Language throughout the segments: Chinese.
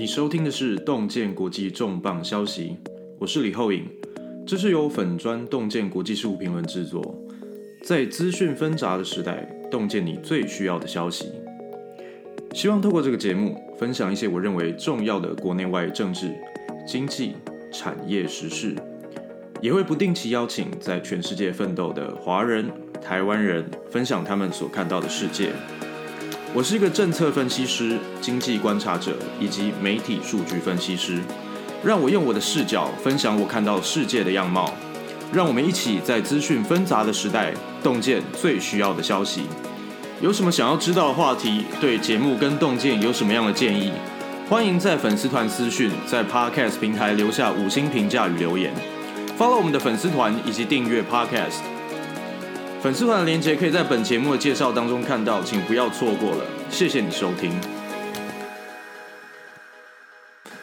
你收听的是洞见国际重磅消息，我是李厚颖，这是由粉砖洞见国际事务评论制作。在资讯纷杂的时代，洞见你最需要的消息。希望透过这个节目，分享一些我认为重要的国内外政治、经济、产业时事，也会不定期邀请在全世界奋斗的华人、台湾人，分享他们所看到的世界。我是一个政策分析师、经济观察者以及媒体数据分析师。让我用我的视角分享我看到世界的样貌。让我们一起在资讯纷杂的时代，洞见最需要的消息。有什么想要知道的话题？对节目跟洞见有什么样的建议？欢迎在粉丝团私讯，在 Podcast 平台留下五星评价与留言。Follow 我们的粉丝团以及订阅 Podcast。粉丝团的链接可以在本节目的介绍当中看到，请不要错过了。谢谢你收听。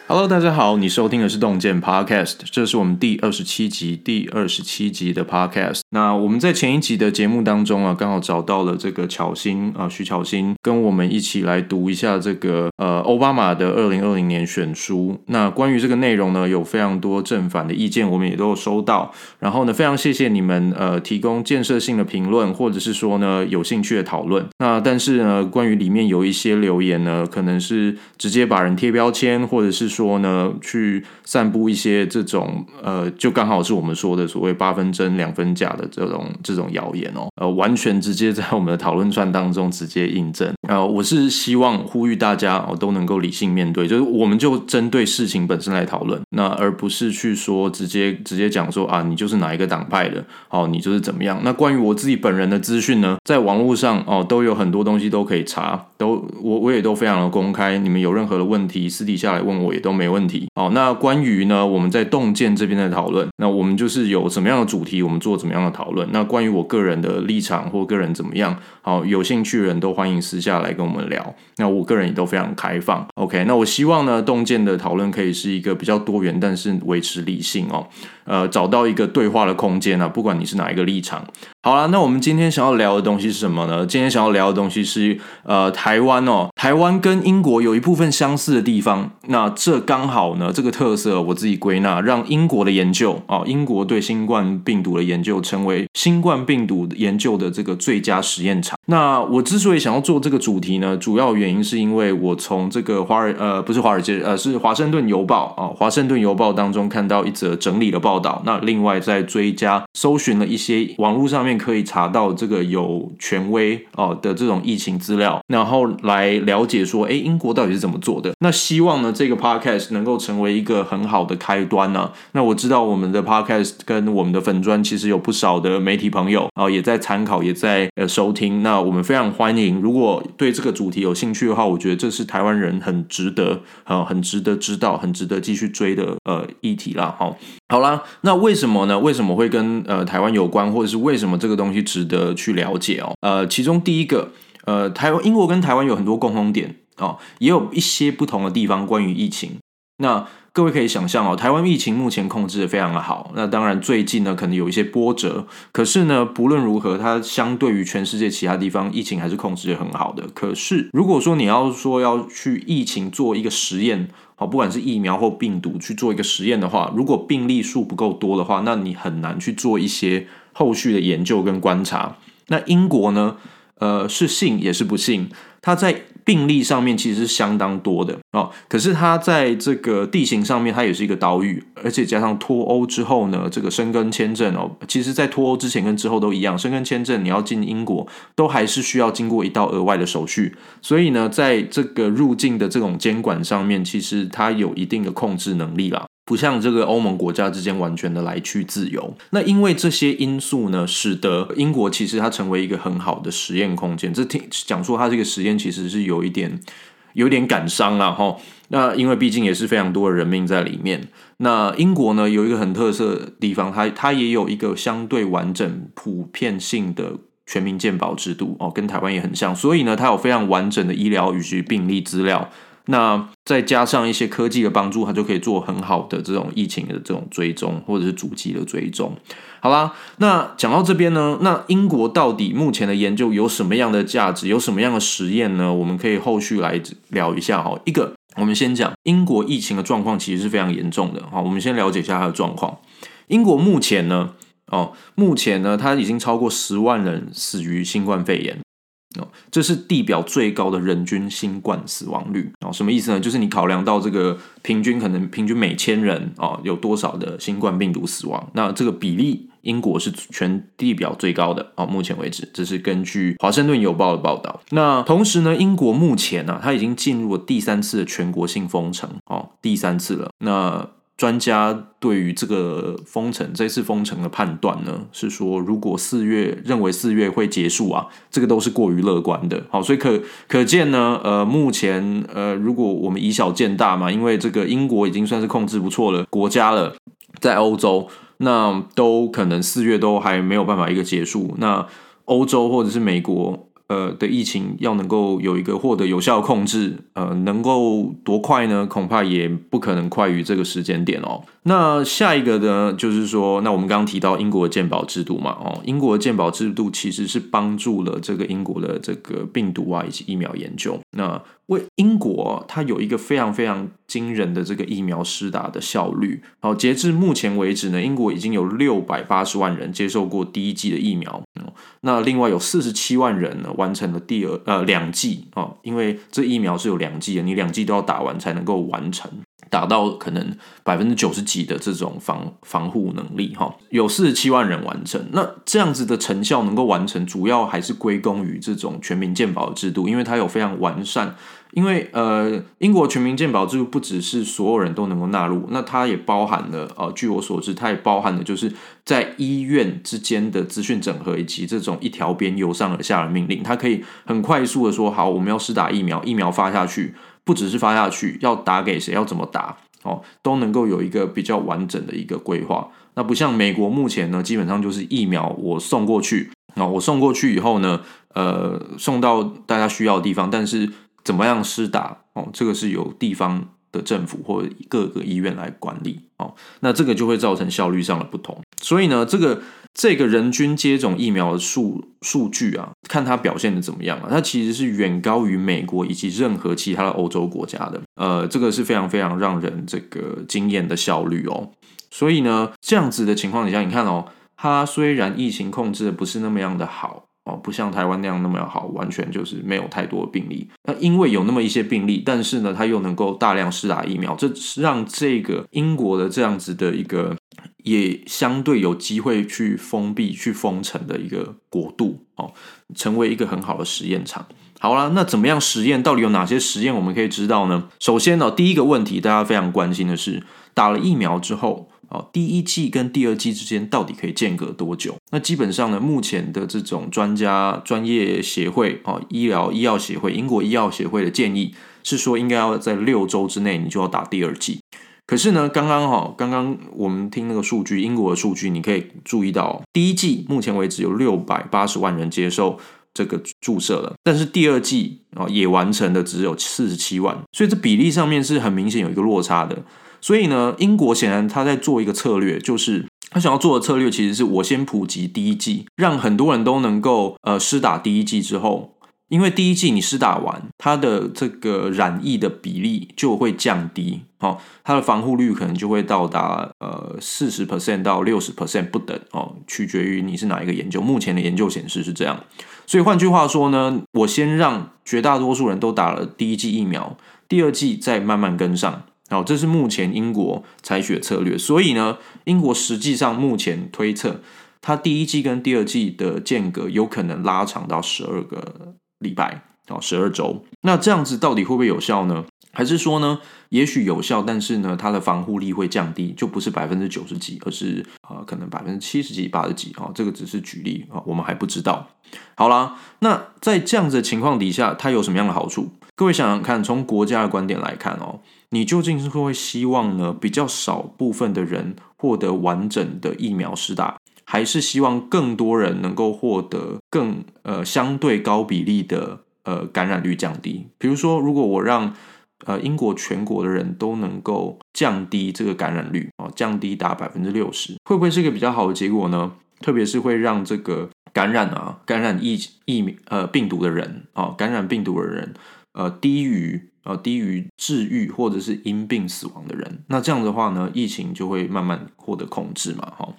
Hello，大家好，你收听的是洞见 Podcast，这是我们第二十七集，第二十七集的 Podcast。那我们在前一集的节目当中啊，刚好找到了这个巧芯啊，徐巧芯跟我们一起来读一下这个呃奥巴马的二零二零年选书。那关于这个内容呢，有非常多正反的意见，我们也都有收到。然后呢，非常谢谢你们呃提供建设性的评论，或者是说呢有兴趣的讨论。那但是呢，关于里面有一些留言呢，可能是直接把人贴标签，或者是。说呢，去散布一些这种呃，就刚好是我们说的所谓八分真两分假的这种这种谣言哦，呃，完全直接在我们的讨论串当中直接印证。呃，我是希望呼吁大家哦都能够理性面对，就是我们就针对事情本身来讨论，那而不是去说直接直接讲说啊，你就是哪一个党派的，哦，你就是怎么样。那关于我自己本人的资讯呢，在网络上哦都有很多东西都可以查，都我我也都非常的公开，你们有任何的问题私底下来问我也都。没问题。好，那关于呢，我们在洞见这边的讨论，那我们就是有什么样的主题，我们做怎么样的讨论。那关于我个人的立场或个人怎么样，好，有兴趣的人都欢迎私下来跟我们聊。那我个人也都非常开放。OK，那我希望呢，洞见的讨论可以是一个比较多元，但是维持理性哦，呃，找到一个对话的空间啊，不管你是哪一个立场。好了，那我们今天想要聊的东西是什么呢？今天想要聊的东西是，呃，台湾哦，台湾跟英国有一部分相似的地方。那这刚好呢，这个特色我自己归纳，让英国的研究啊，英国对新冠病毒的研究成为新冠病毒研究的这个最佳实验场。那我之所以想要做这个主题呢，主要原因是因为我从这个华尔呃，不是华尔街，呃，是华盛顿邮报啊，华盛顿邮报当中看到一则整理的报道。那另外在追加搜寻了一些网络上面。可以查到这个有权威哦的这种疫情资料，然后来了解说，哎，英国到底是怎么做的？那希望呢，这个 podcast 能够成为一个很好的开端呢、那我知道我们的 podcast 跟我们的粉砖其实有不少的媒体朋友啊、也在参考，也在呃收听。那我们非常欢迎，如果对这个主题有兴趣的话，我觉得这是台湾人很值得啊、很值得知道，很值得继续追的呃议题啦。好、好啦，那为什么呢？为什么会跟呃台湾有关，或者是为什么这？个东西值得去了解哦。呃，其中第一个，呃，台湾、英国跟台湾有很多共同点哦，也有一些不同的地方。关于疫情，那各位可以想象哦，台湾疫情目前控制得非常的好。那当然，最近呢可能有一些波折，可是呢，不论如何，它相对于全世界其他地方，疫情还是控制得很好的。可是，如果说你要说要去疫情做一个实验，好，不管是疫苗或病毒去做一个实验的话，如果病例数不够多的话，那你很难去做一些。后续的研究跟观察，那英国呢？呃，是信也是不信。他在病例上面其实是相当多的哦，可是它在这个地形上面，它也是一个岛屿，而且加上脱欧之后呢，这个申根签证哦，其实在脱欧之前跟之后都一样，申根签证你要进英国都还是需要经过一道额外的手续，所以呢，在这个入境的这种监管上面，其实它有一定的控制能力啦。不像这个欧盟国家之间完全的来去自由，那因为这些因素呢，使得英国其实它成为一个很好的实验空间。这听讲说它这个实验其实是有一点有点感伤了哈。那因为毕竟也是非常多的人命在里面。那英国呢，有一个很特色的地方，它它也有一个相对完整、普遍性的全民健保制度哦，跟台湾也很像。所以呢，它有非常完整的医疗以及病例资料。那再加上一些科技的帮助，它就可以做很好的这种疫情的这种追踪，或者是足迹的追踪。好啦，那讲到这边呢，那英国到底目前的研究有什么样的价值，有什么样的实验呢？我们可以后续来聊一下哈。一个我们先讲英国疫情的状况，其实是非常严重的。好，我们先了解一下它的状况。英国目前呢，哦，目前呢，它已经超过十万人死于新冠肺炎。哦，这是地表最高的人均新冠死亡率。哦，什么意思呢？就是你考量到这个平均可能平均每千人哦有多少的新冠病毒死亡，那这个比例，英国是全地表最高的。哦，目前为止，这是根据华盛顿邮报的报道。那同时呢，英国目前呢，它已经进入了第三次的全国性封城。哦，第三次了。那专家对于这个封城，这次封城的判断呢，是说如果四月认为四月会结束啊，这个都是过于乐观的。好，所以可可见呢，呃，目前呃，如果我们以小见大嘛，因为这个英国已经算是控制不错了国家了，在欧洲，那都可能四月都还没有办法一个结束。那欧洲或者是美国。呃的疫情要能够有一个获得有效控制，呃，能够多快呢？恐怕也不可能快于这个时间点哦。那下一个呢，就是说，那我们刚刚提到英国的鉴保制度嘛，哦，英国的鉴保制度其实是帮助了这个英国的这个病毒啊以及疫苗研究。那为英国，它有一个非常非常惊人的这个疫苗施打的效率。好，截至目前为止呢，英国已经有六百八十万人接受过第一剂的疫苗。那另外有四十七万人呢完成了第二呃两剂啊，因为这疫苗是有两剂的，你两剂都要打完才能够完成。达到可能百分之九十几的这种防防护能力哈，有四十七万人完成。那这样子的成效能够完成，主要还是归功于这种全民健保制度，因为它有非常完善。因为呃，英国全民健保制度不只是所有人都能够纳入，那它也包含了呃，据我所知，它也包含了就是在医院之间的资讯整合，以及这种一条边由上而下的命令，它可以很快速的说好，我们要施打疫苗，疫苗发下去。不只是发下去，要打给谁，要怎么打，哦，都能够有一个比较完整的一个规划。那不像美国目前呢，基本上就是疫苗我送过去，那我送过去以后呢，呃，送到大家需要的地方，但是怎么样施打，哦，这个是由地方的政府或各个医院来管理，哦，那这个就会造成效率上的不同。所以呢，这个。这个人均接种疫苗的数数据啊，看它表现的怎么样啊？它其实是远高于美国以及任何其他的欧洲国家的。呃，这个是非常非常让人这个惊艳的效率哦。所以呢，这样子的情况底下，你看哦，它虽然疫情控制的不是那么样的好哦，不像台湾那样那么好，完全就是没有太多的病例。那因为有那么一些病例，但是呢，它又能够大量施打疫苗，这让这个英国的这样子的一个。也相对有机会去封闭、去封城的一个国度哦，成为一个很好的实验场。好了，那怎么样实验？到底有哪些实验我们可以知道呢？首先呢，第一个问题大家非常关心的是，打了疫苗之后，哦，第一剂跟第二剂之间到底可以间隔多久？那基本上呢，目前的这种专家、专业协会哦，医疗医药协会、英国医药协会的建议是说，应该要在六周之内，你就要打第二剂。可是呢，刚刚好，刚刚我们听那个数据，英国的数据，你可以注意到，第一季目前为止有六百八十万人接受这个注射了，但是第二季啊也完成的只有四十七万，所以这比例上面是很明显有一个落差的。所以呢，英国显然他在做一个策略，就是他想要做的策略其实是我先普及第一季，让很多人都能够呃施打第一剂之后。因为第一剂你施打完，它的这个染疫的比例就会降低，哦，它的防护率可能就会到达呃四十 percent 到六十 percent 不等，哦，取决于你是哪一个研究。目前的研究显示是这样，所以换句话说呢，我先让绝大多数人都打了第一剂疫苗，第二剂再慢慢跟上，好，这是目前英国采取的策略。所以呢，英国实际上目前推测，它第一剂跟第二剂的间隔有可能拉长到十二个。礼拜哦，十二周，那这样子到底会不会有效呢？还是说呢，也许有效，但是呢，它的防护力会降低，就不是百分之九十几，而是啊、可能百分之七十几、八十几啊、哦，这个只是举例啊、我们还不知道。好啦，那在这样子的情况底下，它有什么样的好处？各位想想看，从国家的观点来看哦，你究竟是会希望呢，比较少部分的人获得完整的疫苗施打？还是希望更多人能够获得更呃相对高比例的呃感染率降低。比如说，如果我让呃英国全国的人都能够降低这个感染率啊，降低达百分之六十，会不会是一个比较好的结果呢？特别是会让这个感染啊感染疫疫呃病毒的人啊感染病毒的人呃低于呃低于治愈或者是因病死亡的人，那这样的话呢，疫情就会慢慢获得控制嘛，哈。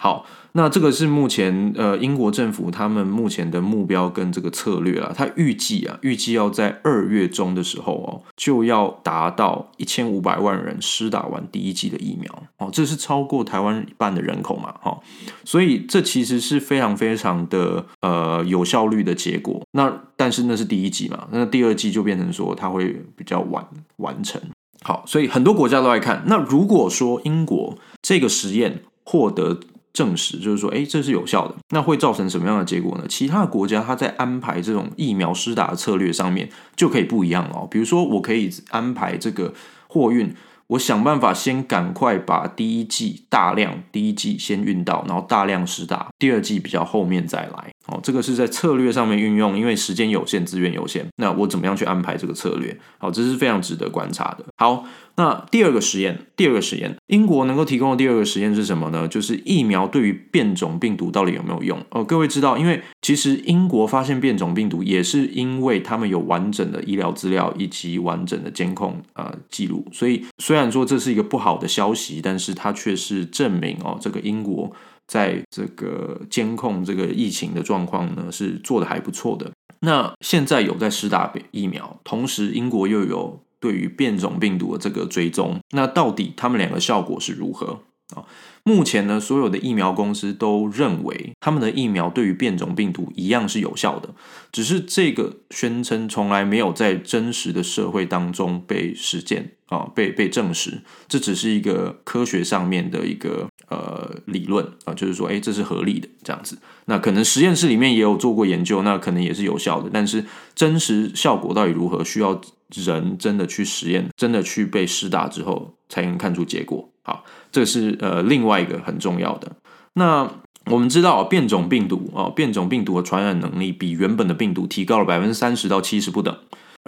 好，那这个是目前呃英国政府他们目前的目标跟这个策略啊，他预计啊预计要在二月中的时候哦，就要达到一千五百万人施打完第一剂的疫苗哦，这是超过台湾一半的人口嘛，哈，所以这其实是非常非常的呃有效率的结果。那但是那是第一剂嘛，那第二剂就变成说它会比较晚完成。好，所以很多国家都来看，那如果说英国这个实验获得证实就是说，哎，这是有效的，那会造成什么样的结果呢？其他的国家它在安排这种疫苗施打的策略上面就可以不一样哦。比如说，我可以安排这个货运。我想办法先赶快把第一剂大量第一剂先运到，然后大量施打，第二剂比较后面再来。哦，这个是在策略上面运用，因为时间有限，资源有限，那我怎么样去安排这个策略？好，这是非常值得观察的。好，那第二个实验，第二个实验，英国能够提供的第二个实验是什么呢？就是疫苗对于变种病毒到底有没有用？哦，各位知道，因为其实英国发现变种病毒也是因为他们有完整的医疗资料以及完整的监控呃记录，所以虽然说这是一个不好的消息，但是它却是证明哦，这个英国。在这个监控这个疫情的状况呢，是做得还不错的。那现在有在施打疫苗，同时英国又有对于变种病毒的这个追踪，那到底他们两个效果是如何啊？目前呢，所有的疫苗公司都认为他们的疫苗对于变种病毒一样是有效的，只是这个宣称从来没有在真实的社会当中被实践啊，被被证实。这只是一个科学上面的一个呃理论啊，就是说，哎，这是合理的这样子。那可能实验室里面也有做过研究，那可能也是有效的，但是真实效果到底如何，需要人真的去实验，真的去被施打之后才能看出结果。好，这是呃另外一个很重要的。那我们知道变种病毒啊，变种病毒的传染能力比原本的病毒提高了百分之三十到七十不等。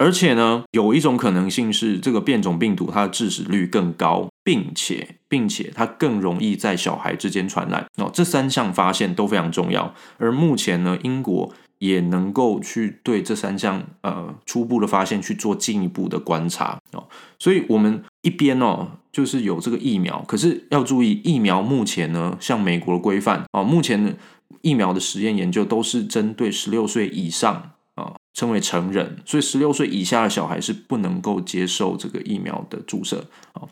而且呢，有一种可能性是这个变种病毒它的致死率更高，并且并且它更容易在小孩之间传染。哦，这三项发现都非常重要。而目前呢，英国也能够去对这三项呃初步的发现去做进一步的观察哦。所以我们一边哦。就是有这个疫苗，可是要注意，疫苗目前呢，像美国的规范啊，目前的疫苗的实验研究都是针对十六岁以上，称为成人，所以十六岁以下的小孩是不能够接受这个疫苗的注射啊。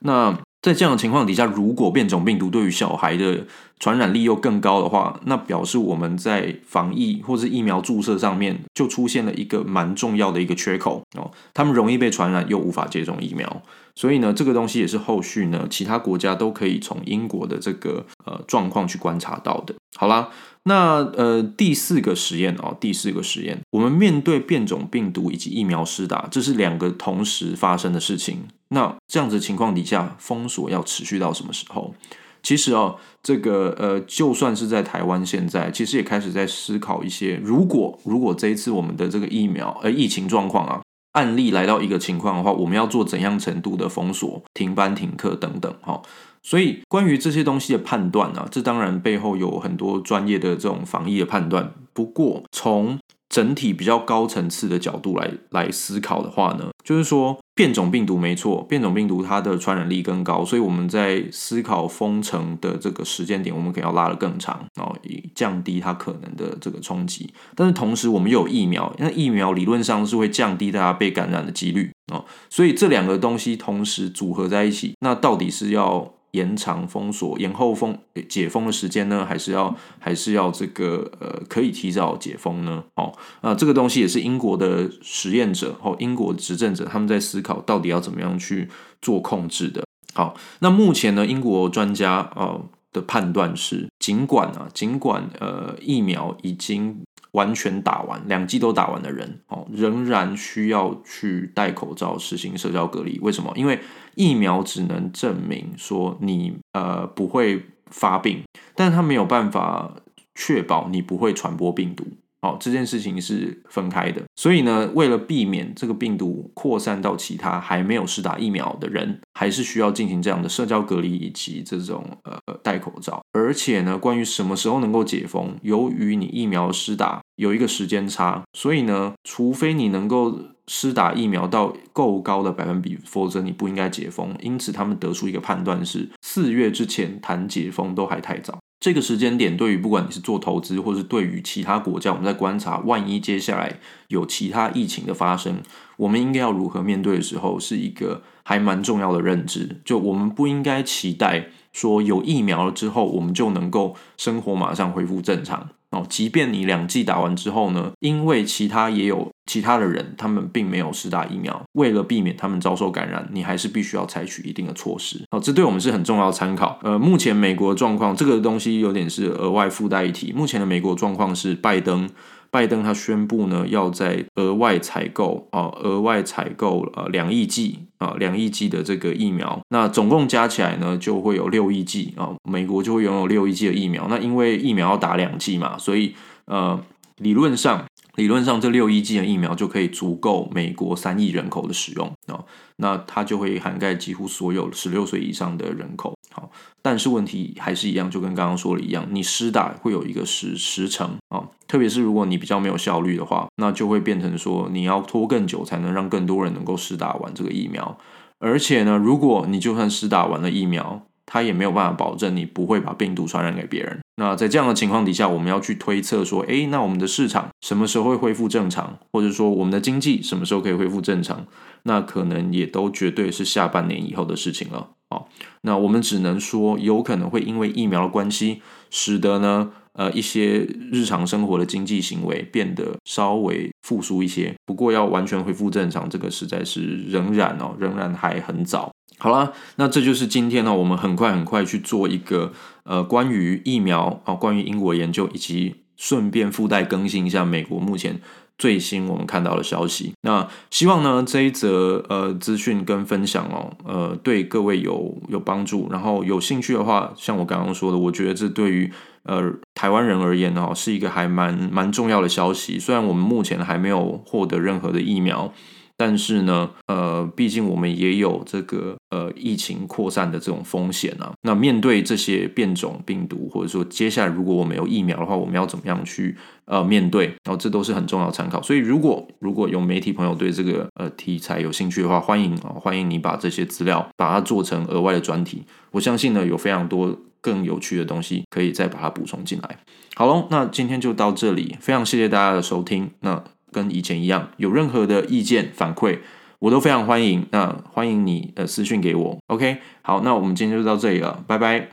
那在这样的情况底下，如果变种病毒对于小孩的传染力又更高的话，那表示我们在防疫或是疫苗注射上面就出现了一个蛮重要的一个缺口哦，他们容易被传染又无法接种疫苗。所以呢，这个东西也是后续呢，其他国家都可以从英国的这个呃状况去观察到的。好啦，那呃第四个实验哦，第四个实验，我们面对变种病毒以及疫苗施打，这是两个同时发生的事情。那这样子情况底下，封锁要持续到什么时候？其实哦，这个呃，就算是在台湾现在，其实也开始在思考一些，如果如果这一次我们的这个疫苗呃疫情状况啊。案例来到一个情况的话，我们要做怎样程度的封锁、停班、停课等等，哈。所以关于这些东西的判断呢，这当然背后有很多专业的这种防疫的判断。不过从整体比较高层次的角度来来思考的话呢，就是说变种病毒没错，变种病毒它的传染力更高，所以我们在思考封城的这个时间点，我们可能要拉得更长，然后以降低它可能的这个冲击。但是同时我们又有疫苗，那疫苗理论上是会降低大家被感染的几率哦，所以这两个东西同时组合在一起，那到底是要？延长封锁、延后封解封的时间呢？还是要还是要这个呃，可以提早解封呢？哦，那这个东西也是英国的实验者和英国执政者他们在思考到底要怎么样去做控制的。好，那目前呢，英国专家呃的判断是，尽管啊，尽管呃疫苗已经。完全打完两剂都打完的人哦，仍然需要去戴口罩、实行社交隔离。为什么？因为疫苗只能证明说你呃不会发病，但是它没有办法确保你不会传播病毒。哦，这件事情是分开的，所以呢，为了避免这个病毒扩散到其他还没有施打疫苗的人，还是需要进行这样的社交隔离以及这种呃戴口罩。而且呢，关于什么时候能够解封，由于你疫苗施打有一个时间差，所以呢，除非你能够施打疫苗到够高的百分比，否则你不应该解封。因此，他们得出一个判断是：四月之前谈解封都还太早。这个时间点，对于不管你是做投资，或是对于其他国家，我们在观察，万一接下来有其他疫情的发生，我们应该要如何面对的时候，是一个还蛮重要的认知。就我们不应该期待说有疫苗了之后，我们就能够生活马上恢复正常。哦，即便你两剂打完之后呢，因为其他也有其他的人，他们并没有施打疫苗，为了避免他们遭受感染，你还是必须要采取一定的措施。哦，这对我们是很重要的参考。呃，目前美国状况，这个东西有点是额外附带一提。目前的美国状况是拜登。拜登他宣布呢，要在额外采购啊，额外采购呃两亿剂啊，两亿剂的这个疫苗，那总共加起来呢，就会有六亿剂啊，美国就会拥有六亿剂的疫苗。那因为疫苗要打两剂嘛，所以呃，理论上。理论上，这六亿剂的疫苗就可以足够美国三亿人口的使用啊，那它就会涵盖几乎所有十六岁以上的人口。好，但是问题还是一样，就跟刚刚说的一样，你施打会有一个时时程啊，特别是如果你比较没有效率的话，那就会变成说你要拖更久才能让更多人能够施打完这个疫苗。而且呢，如果你就算施打完了疫苗，它也没有办法保证你不会把病毒传染给别人。那在这样的情况底下，我们要去推测说，诶，那我们的市场什么时候会恢复正常，或者说我们的经济什么时候可以恢复正常？那可能也都绝对是下半年以后的事情了。好，那我们只能说，有可能会因为疫苗的关系，使得呢，呃，一些日常生活的经济行为变得稍微复苏一些。不过，要完全恢复正常，这个实在是仍然哦，仍然还很早。好啦，那这就是今天呢，我们很快很快去做一个呃关于疫苗啊，关于英国研究，以及顺便附带更新一下美国目前最新我们看到的消息。那希望呢这一则呃资讯跟分享哦，呃对各位有有帮助。然后有兴趣的话，像我刚刚说的，我觉得这对于呃台湾人而言呢，是一个还蛮蛮重要的消息。虽然我们目前还没有获得任何的疫苗。但是呢，呃，毕竟我们也有这个呃疫情扩散的这种风险啊。那面对这些变种病毒，或者说接下来如果我们有疫苗的话，我们要怎么样去呃面对？然后这都是很重要参考。所以如果如果有媒体朋友对这个呃题材有兴趣的话，欢迎啊，欢迎你把这些资料把它做成额外的专题。我相信呢，有非常多更有趣的东西可以再把它补充进来。好喽，那今天就到这里，非常谢谢大家的收听。那。跟以前一样，有任何的意见反馈，我都非常欢迎。那欢迎你呃私信给我。OK，好，那我们今天就到这里了，拜拜。